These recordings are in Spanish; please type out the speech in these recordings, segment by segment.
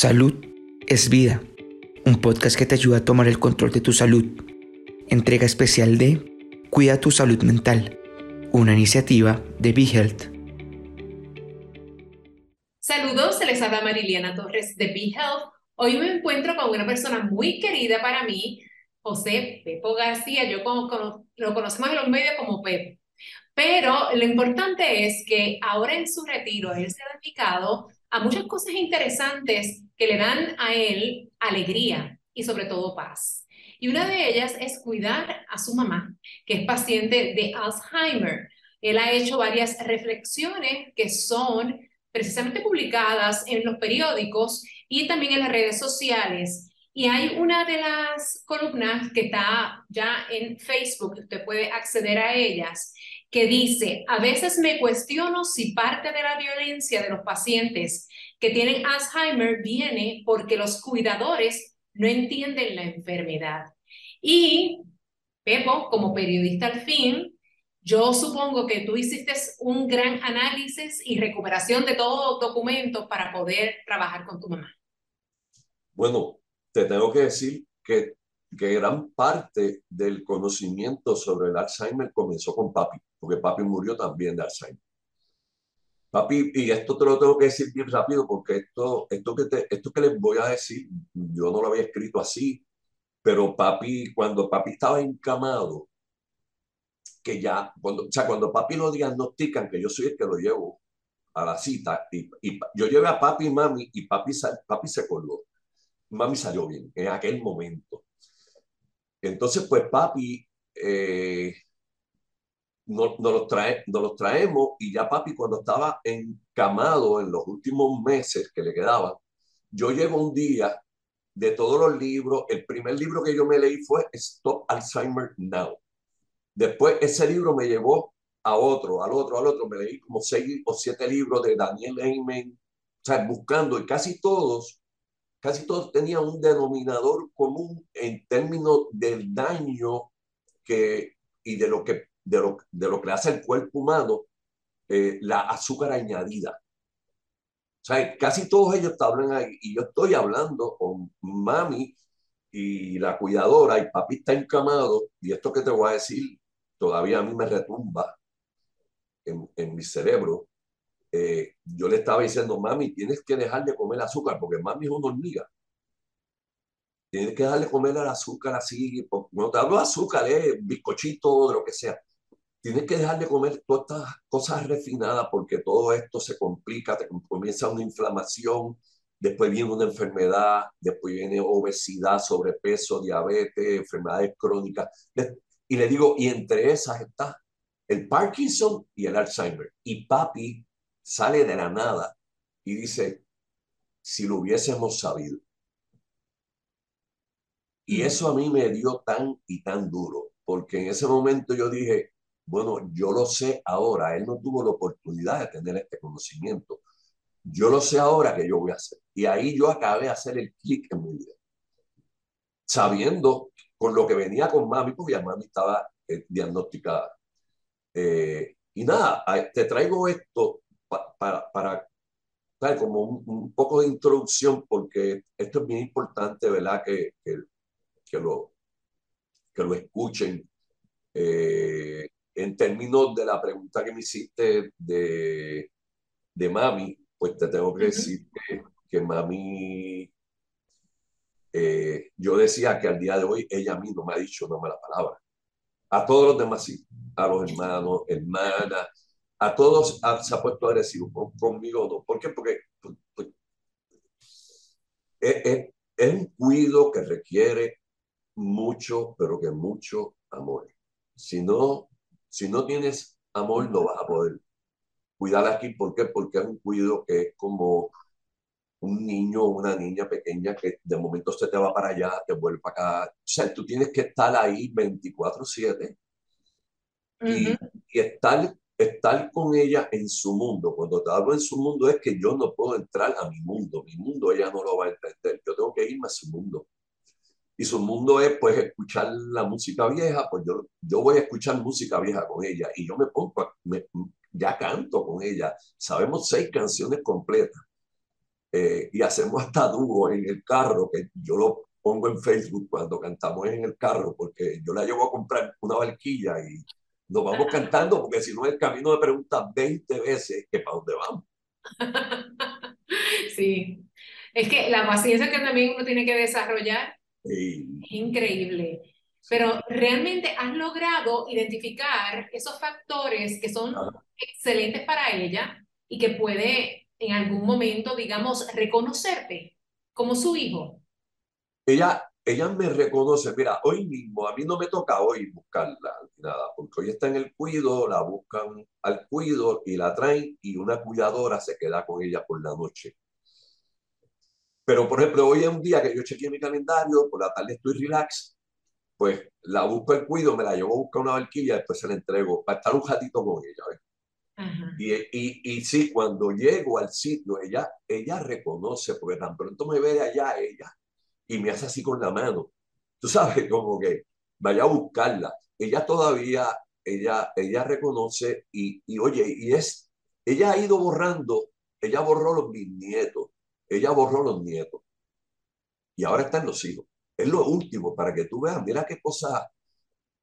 Salud es vida, un podcast que te ayuda a tomar el control de tu salud. Entrega especial de Cuida tu salud mental, una iniciativa de BeHealth. Saludos, se les habla Mariliana Torres de BeHealth. Hoy me encuentro con una persona muy querida para mí, José Pepo García. Yo lo conocemos en los medios como Pepo. Pero lo importante es que ahora en su retiro él se ha dedicado a muchas cosas interesantes que le dan a él alegría y sobre todo paz. Y una de ellas es cuidar a su mamá, que es paciente de Alzheimer. Él ha hecho varias reflexiones que son precisamente publicadas en los periódicos y también en las redes sociales. Y hay una de las columnas que está ya en Facebook, usted puede acceder a ellas, que dice, a veces me cuestiono si parte de la violencia de los pacientes que tienen Alzheimer viene porque los cuidadores no entienden la enfermedad. Y, Pepo, como periodista al fin, yo supongo que tú hiciste un gran análisis y recuperación de todo documento para poder trabajar con tu mamá. Bueno, te tengo que decir que, que gran parte del conocimiento sobre el Alzheimer comenzó con papi porque papi murió también de Alzheimer. Papi, y esto te lo tengo que decir bien rápido porque esto, esto, que, te, esto que les voy a decir, yo no lo había escrito así, pero papi, cuando papi estaba encamado, que ya, cuando, o sea, cuando papi lo diagnostican, que yo soy el que lo llevo a la cita, y, y yo llevé a papi y mami, y papi, papi se coló. Mami salió bien en aquel momento. Entonces, pues papi eh, nos, los trae, nos los traemos. Y ya papi cuando estaba encamado en los últimos meses que le quedaban, yo llevo un día de todos los libros, el primer libro que yo me leí fue Stop Alzheimer Now. Después ese libro me llevó a otro, al otro, al otro, me leí como seis o siete libros de Daniel Heyman, o sea, buscando. Y casi todos, casi todos tenían un denominador común en términos del daño que, y de lo que de lo, de lo que hace el cuerpo humano, eh, la azúcar añadida. O sea, casi todos ellos hablan ahí y yo estoy hablando con mami y la cuidadora y papi está encamado y esto que te voy a decir todavía a mí me retumba en, en mi cerebro. Eh, yo le estaba diciendo, mami, tienes que dejar de comer azúcar porque mami es una hormiga. Tienes que dejarle comer el azúcar así. No te hablo de azúcar, eh, bizcochito, de lo que sea tienes que dejar de comer todas estas cosas refinadas porque todo esto se complica, te comienza una inflamación, después viene una enfermedad, después viene obesidad, sobrepeso, diabetes, enfermedades crónicas. Y le digo, y entre esas está el Parkinson y el Alzheimer. Y papi sale de la nada y dice, si lo hubiésemos sabido. Y eso a mí me dio tan y tan duro, porque en ese momento yo dije, bueno, yo lo sé ahora, él no tuvo la oportunidad de tener este conocimiento. Yo lo sé ahora que yo voy a hacer. Y ahí yo acabé de hacer el clic en mi vida. Sabiendo con lo que venía con mami, porque ya mami estaba eh, diagnosticada. Eh, y nada, te traigo esto para, para como un, poco de introducción, porque esto es bien importante, ¿verdad? Que, que, lo, que lo escuchen. Eh, en términos de la pregunta que me hiciste de, de mami, pues te tengo que decir que, que mami, eh, yo decía que al día de hoy ella a mí no me ha dicho una mala palabra. A todos los demás sí, a los hermanos, hermanas, a todos se ha puesto agresivo, conmigo no. ¿Por qué? Porque pues, pues, es, es un cuido que requiere mucho, pero que mucho amor. Si no, si no tienes amor, no vas a poder cuidar aquí. ¿Por qué? Porque es un cuido que es como un niño o una niña pequeña que de momento se te va para allá, te vuelve para acá. O sea, tú tienes que estar ahí 24/7 y, y, estar, estar con ella en su mundo. Cuando te hablo en su mundo es que yo no puedo entrar a mi mundo. Mi mundo ella no lo va a entender. Yo tengo que irme a su mundo y su mundo es pues escuchar la música vieja, pues yo, yo voy a escuchar música vieja con ella y yo me pongo, me, ya canto con ella, sabemos seis canciones completas. eh, y hacemos hasta dúo en el carro, que yo lo pongo en Facebook cuando cantamos en el carro, porque yo la llevo a comprar una barquilla y nos vamos cantando, porque si no el camino me pregunta 20 veces que para dónde vamos. Sí, es que la paciencia que también uno tiene que desarrollar Y, es increíble. Pero realmente has logrado identificar esos factores que son Ajá. excelentes para ella y que puede en algún momento, digamos, reconocerte como su hijo. ella, ella me reconoce, mira, hoy mismo, a mí no me toca hoy buscarla, nada, porque hoy está en el cuido, la buscan al cuido y la traen y una cuidadora se queda con ella por la noche. Pero, por ejemplo, hoy es un día que yo chequeé mi calendario, por la tarde estoy relax, pues la busco el cuido, me la llevo a buscar una barquilla, después se la entrego para estar un ratito con ella. ¿ves? Y, y, y sí, cuando llego al sitio, ella, ella reconoce, porque tan pronto me ve de allá ella, y me hace así con la mano. Tú sabes, como que vaya a buscarla. Ella todavía, ella, ella reconoce y, y oye, y es, ella ha ido borrando, ella borró los bisnietos, ella borró los nietos, y ahora están los hijos. Es lo último para que tú veas, mira qué cosa,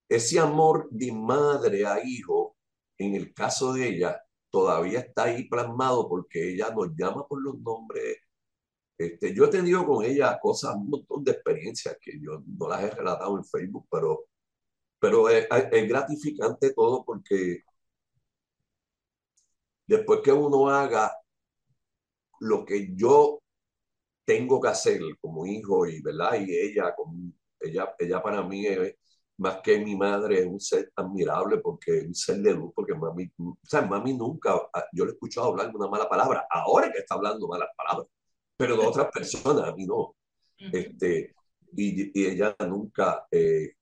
ese amor de madre a hijo, en el caso de ella, todavía está ahí plasmado porque ella nos llama por los nombres. Este, yo he tenido con ella cosas, un montón de experiencias que yo no las he relatado en Facebook, pero, pero es, es gratificante todo porque después que uno haga lo que yo tengo que hacer como hijo y, ¿verdad? Y ella, como, ella, ella para mí es más que mi madre, es un ser admirable porque es un ser de luz, porque mami, o sea, mami nunca, yo le he escuchado hablar una mala palabra, ahora que está hablando malas palabras, pero de otras personas, a mí no. Este, y, y ella nunca, eh,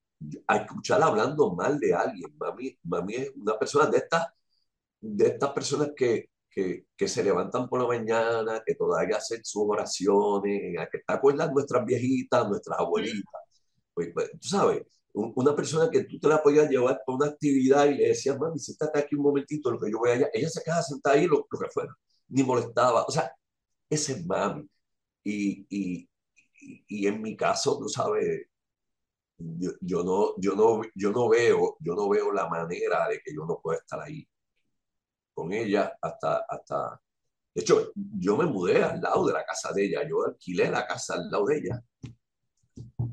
a escucharla hablando mal de alguien, mami, mami es una persona de estas, de estas personas que, que, que, se levantan por la mañana, que todavía hacen sus oraciones, que te acuerdas nuestras viejitas, nuestras abuelitas. Pues, pues, tú sabes, un, una persona que tú te la podías llevar para una actividad y le decías, mami, siéntate aquí un momentito, lo que yo voy allá. Ella se quedaba sentada ahí, lo, lo que fuera, ni molestaba. O sea, ese es mami. Y, y, y, en mi caso, tú sabes, yo, yo, no, yo, no, yo, no veo, yo no veo la manera de que yo no pueda estar ahí con ella hasta, hasta... De hecho, yo me mudé al lado de la casa de ella, yo alquilé la casa al lado de ella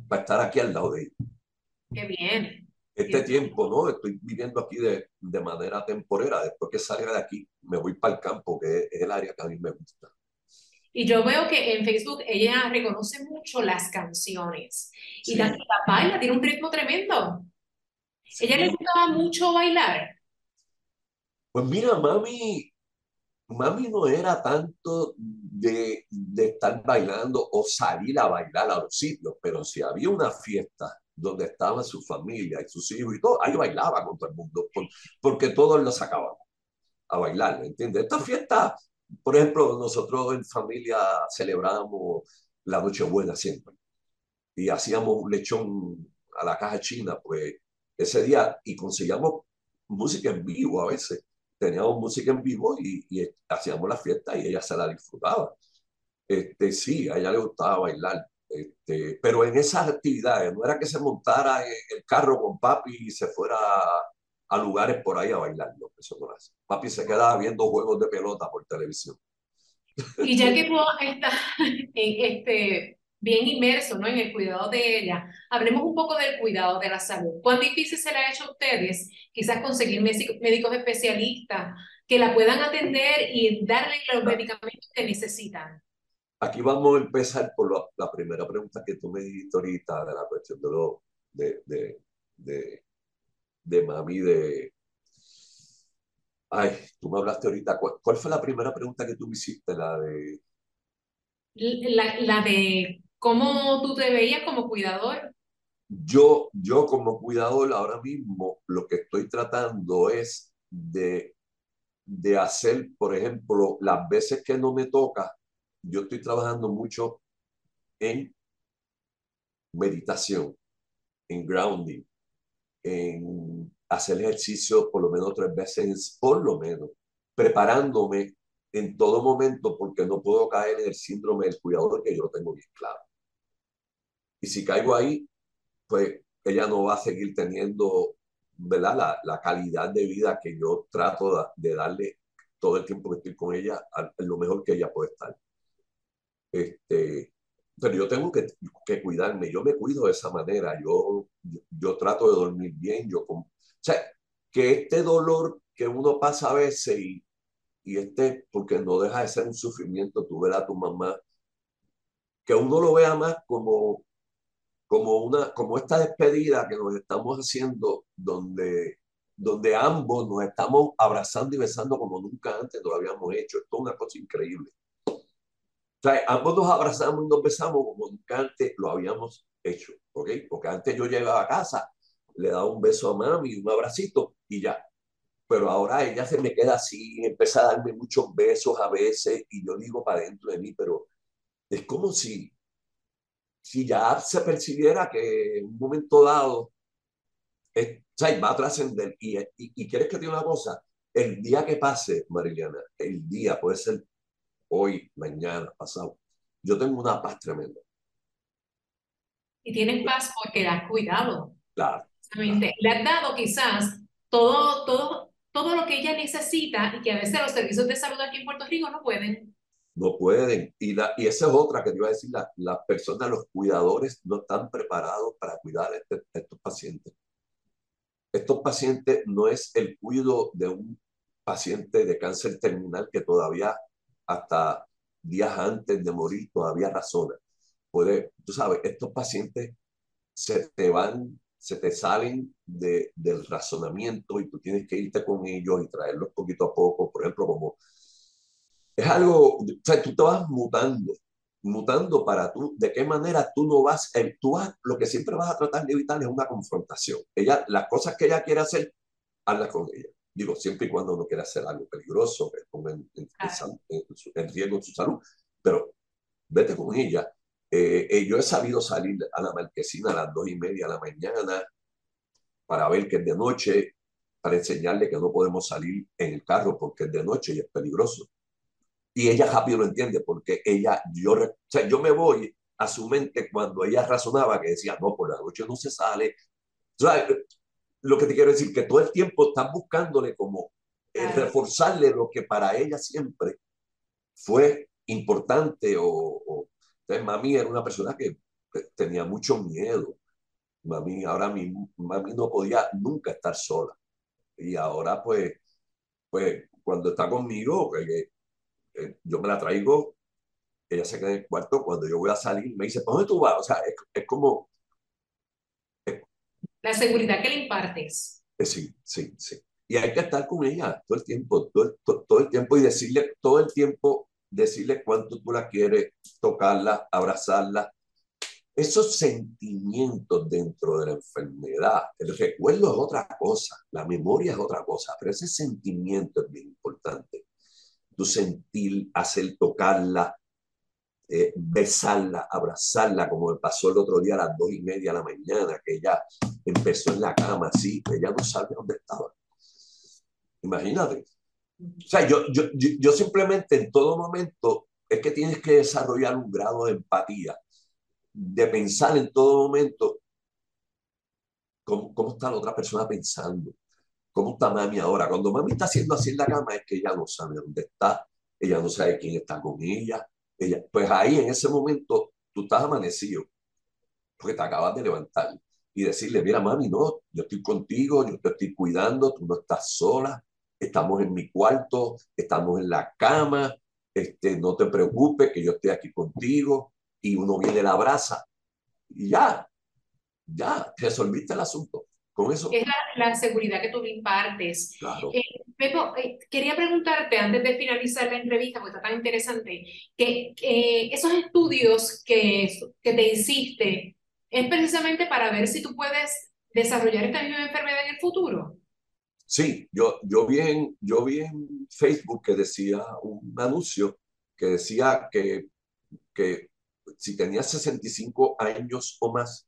para estar aquí al lado de ella. Qué bien. Este Qué tiempo, ¿no? Estoy viviendo aquí de, de, manera temporera. Después que salga de aquí, me voy para el campo, que es el área que a mí me gusta. Y yo veo que en Facebook ella reconoce mucho las canciones. Y Sí. la, la baila, tiene un ritmo tremendo. Sí. Ella le gustaba mucho bailar. Pues mira, mami, mami no era tanto de, de estar bailando o salir a bailar a los sitios, pero si había una fiesta donde estaba su familia y sus hijos y todo, ahí bailaba con todo el mundo, por- porque todos lo sacaban a bailar, ¿me entiendes? Esta fiesta, por ejemplo, nosotros en familia celebramos la Nochebuena siempre y hacíamos un lechón a la caja china, pues ese día y conseguíamos música en vivo a veces. Teníamos música en vivo y, y hacíamos la fiesta y ella se la disfrutaba. Este, sí, a ella le gustaba bailar, este, pero en esas actividades no era que se montara el carro con papi y se fuera a lugares por ahí a bailar, no, eso no hace. Papi se quedaba viendo juegos de pelota por televisión. Y ya que estás en este, bien inmerso, ¿no? en el cuidado de ella, hablemos un poco del cuidado de la salud. ¿Cuán difícil se le ha hecho a ustedes quizás conseguir médico- médicos especialistas que la puedan atender y darle los medicamentos que necesitan? Aquí vamos a empezar por la, la primera pregunta que tú me dijiste ahorita de la cuestión de lo de, de, de, de mami de ay, tú me hablaste ahorita, ¿cuál, cuál fue la primera pregunta que tú me hiciste? La de La, la de cómo tú te veías como cuidador. yo, yo como cuidador ahora mismo lo que estoy tratando es de, de hacer, por ejemplo, las veces que no me toca, yo estoy trabajando mucho en meditación, en grounding, en hacer ejercicio por lo menos tres veces, por lo menos, preparándome en todo momento porque no puedo caer en el síndrome del cuidador que yo lo tengo bien claro. Y si caigo ahí, pues ella no va a seguir teniendo ¿verdad? La, la calidad de vida que yo trato de, darle todo el tiempo que estoy con ella, a, lo mejor que ella puede estar. Este, pero yo tengo que, que, cuidarme, yo me cuido de esa manera, yo, yo, trato de dormir bien, yo, o sea, que este dolor que uno pasa a veces y, y este, porque no deja de ser un sufrimiento, tú ver a tu mamá, que uno lo vea más como, como, una, como esta despedida que nos estamos haciendo, donde, donde ambos nos estamos abrazando y besando como nunca antes lo habíamos hecho. Esto es una cosa increíble. O sea, ambos nos abrazamos y nos besamos como nunca antes lo habíamos hecho, ¿ok? Porque antes yo llegaba a casa, le daba un beso a mami, un abracito y ya pero ahora ella se me queda así, empieza a darme muchos besos a veces y yo digo para dentro de mí, pero es como si, si ya se percibiera que en un momento dado es, va a trascender. Y, y, y, quieres que te diga una cosa, el día que pase, Mariliana, el día puede ser hoy, mañana, pasado, yo tengo una paz tremenda. Y tienes paz porque has cuidado. Claro. Le has dado quizás todo, todo todo lo que ella necesita y que a veces los servicios de salud aquí en Puerto Rico no pueden. No pueden. Y, la, y esa es otra que te iba a decir, las la personas, los cuidadores no están preparados para cuidar a, este, estos pacientes. Estos pacientes no es el cuido de un paciente de cáncer terminal que todavía hasta días antes de morir todavía razona. Puede, tú sabes, estos pacientes se te van se te salen de, del razonamiento y tú tienes que irte con ellos y traerlos poquito a poco, por ejemplo, como es algo, o sea, tú te vas mutando, mutando para tú, de qué manera tú no vas, tú vas, lo que siempre vas a tratar de evitar es una confrontación. Ella, las cosas que ella quiere hacer, hazlas con ella. Digo, siempre y cuando no quiera hacer algo peligroso, que ponga en, en, en, en riesgo su salud, pero vete con ella eh, eh, yo he sabido salir a la marquesina a las dos y media de la mañana para ver que es de noche, para enseñarle que no podemos salir en el carro porque es de noche y es peligroso. Y ella rápido lo entiende porque ella, yo, o sea, yo me voy a su mente cuando ella razonaba que decía, no, por la noche no se sale. O sea, lo que te quiero decir, que todo el tiempo están buscándole como eh, reforzarle lo que para ella siempre fue importante o, entonces, mami era una persona que tenía mucho miedo. Mami, ahora mismo, mami no podía nunca estar sola. Y ahora, pues, pues cuando está conmigo, eh, eh, yo me la traigo, ella se queda en el cuarto, cuando yo voy a salir, me dice, ¿para dónde tú vas? O sea, es, es como... la seguridad que le impartes. Eh, sí, sí, sí. Y hay que estar con ella todo el tiempo, todo, todo, todo el tiempo y decirle todo el tiempo decirle cuánto tú la quieres, tocarla, abrazarla. Esos sentimientos dentro de la enfermedad, el recuerdo es otra cosa, la memoria es otra cosa, pero ese sentimiento es bien importante. Tu sentir, hacer tocarla, eh, besarla, abrazarla, como me pasó el otro día a las dos y media de la mañana, que ella empezó en la cama así, ella no sabía dónde estaba. Imagínate, o sea, yo, yo, yo simplemente en todo momento es que tienes que desarrollar un grado de empatía, de pensar en todo momento cómo, cómo está la otra persona pensando, cómo está mami ahora. Cuando mami está haciendo así en la cama es que ella no sabe dónde está, ella no sabe quién está con ella. ella pues ahí en ese momento tú estás amanecido, porque te acabas de levantar y decirle, mira mami, no, yo estoy contigo, yo te estoy cuidando, tú no estás sola, estamos en mi cuarto, estamos en la cama, este, no te preocupes que yo estoy aquí contigo, y uno viene la abraza, y ya, ya, resolviste el asunto. Con eso. Es la, la seguridad que tú impartes. Claro. Eh, Pepo, eh, quería preguntarte antes de finalizar la entrevista, porque está tan interesante, que esos estudios que, que te hiciste es precisamente para ver si tú puedes desarrollar esta misma enfermedad en el futuro. Sí, yo, yo, vi en, yo vi en Facebook que decía un anuncio que decía que, que si tenías 65 años o más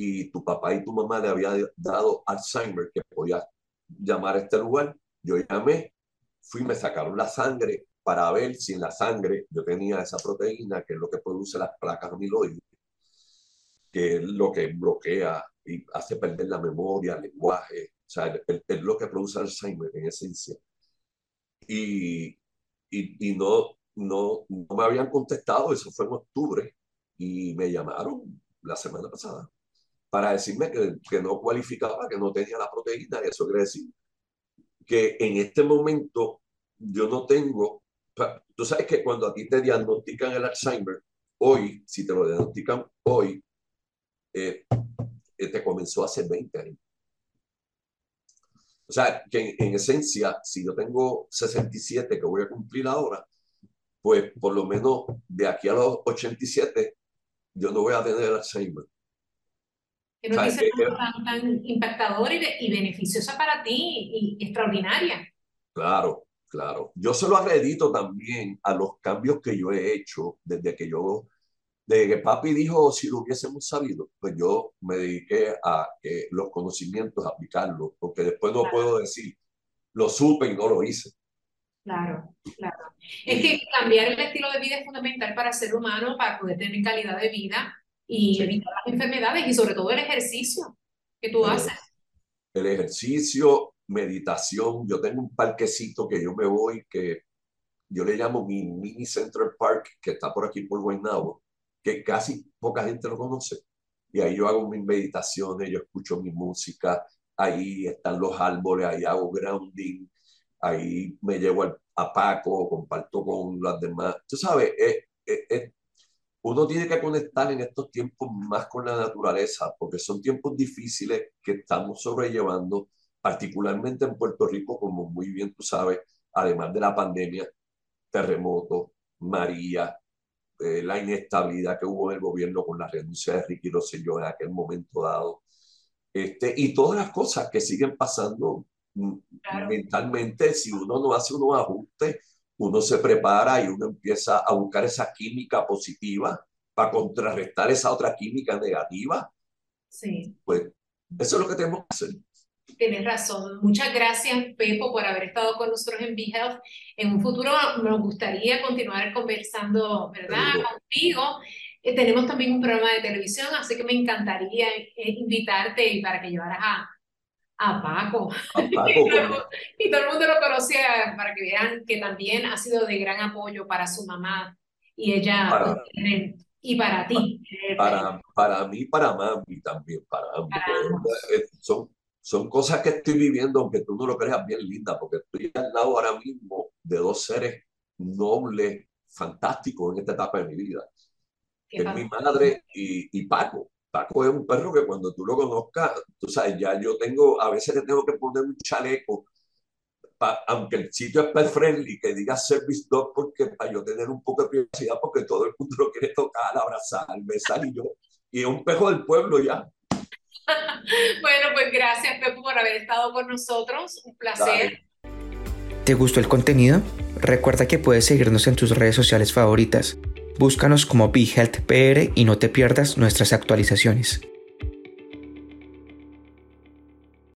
y tu papá y tu mamá le habían dado Alzheimer, que podía llamar a este lugar, yo llamé, fui, me sacaron la sangre para ver si en la sangre yo tenía esa proteína, que es lo que produce las placas amiloides, que es lo que bloquea y hace perder la memoria, el lenguaje, o sea, es, lo que produce Alzheimer en esencia. Y, y, y no, no, no me habían contestado, eso fue en octubre, y me llamaron la semana pasada para decirme que, que no cualificaba, que no tenía la proteína, y eso quiere decir que en este momento yo no tengo, tú sabes que cuando a ti te diagnostican el Alzheimer, hoy, si te lo diagnostican hoy, eh, eh, comenzó hace 20 años. O sea, que en, esencia, si yo tengo 67 que voy a cumplir ahora, pues por lo menos de aquí a los 87, yo no voy a tener Alzheimer. Que no es tan, tan, impactador y, y, beneficiosa para ti y, extraordinaria. Claro, claro. Yo se lo acredito también a los cambios que yo he hecho desde que yo, desde que papi dijo si lo hubiésemos sabido, pues yo me dediqué a que los conocimientos, aplicarlos, porque después no puedo decir, lo supe y no lo hice. Claro, claro. Es que cambiar el estilo de vida es fundamental para ser humano, para poder tener calidad de vida y evitar las enfermedades y sobre todo el ejercicio que tú haces. El ejercicio, meditación. Yo tengo un parquecito que yo me voy que yo le llamo mi mini Central Park, que está por aquí por Guaynabo, que casi poca gente lo conoce. Y ahí yo hago mis meditaciones, yo escucho mi música, ahí están los árboles, ahí hago grounding, ahí me llevo a Paco, comparto con las demás. Tú sabes, uno tiene que conectar en estos tiempos más con la naturaleza, porque son tiempos difíciles que estamos sobrellevando, particularmente en Puerto Rico, como muy bien tú sabes, además de la pandemia, terremoto, María, eh, la inestabilidad que hubo en el gobierno con la renuncia de Ricky Rosselló en aquel momento dado, este, y todas las cosas que siguen pasando mentalmente, si uno no hace unos ajustes, uno se prepara y uno empieza a buscar esa química positiva para contrarrestar esa otra química negativa. Sí. Pues eso es lo que tenemos que hacer. Tienes razón. Muchas gracias, Pepo, por haber estado con nosotros en BeHealth. En un futuro nos gustaría continuar conversando, ¿verdad? Contigo. Eh, tenemos también un programa de televisión, así que me encantaría eh, invitarte para que llevaras a, a Paco. y, todo, el mundo lo conocía para que vean que también ha sido de gran apoyo para su mamá y ella para, y para ti. Para, para mí, para mami también, para, eh, son, son cosas que estoy viviendo, aunque tú no lo creas bien linda, porque estoy al lado ahora mismo de dos seres nobles, fantásticos en esta etapa de mi vida. Que es mi madre y, y Paco. Paco es un perro que cuando tú lo conozcas, tú sabes, ya yo tengo, a veces le tengo que poner un chaleco, aunque el sitio es pet friendly, que diga service dog, porque para yo tener un poco de privacidad, porque todo el mundo lo quiere tocar, abrazar, besar, y yo, y es un perro del pueblo ya. bueno, pues gracias, Pepo, por haber estado con nosotros. Un placer. ¿Te gustó el contenido? Recuerda que puedes seguirnos en tus redes sociales favoritas Búscanos como BeHealthPR y no te pierdas nuestras actualizaciones.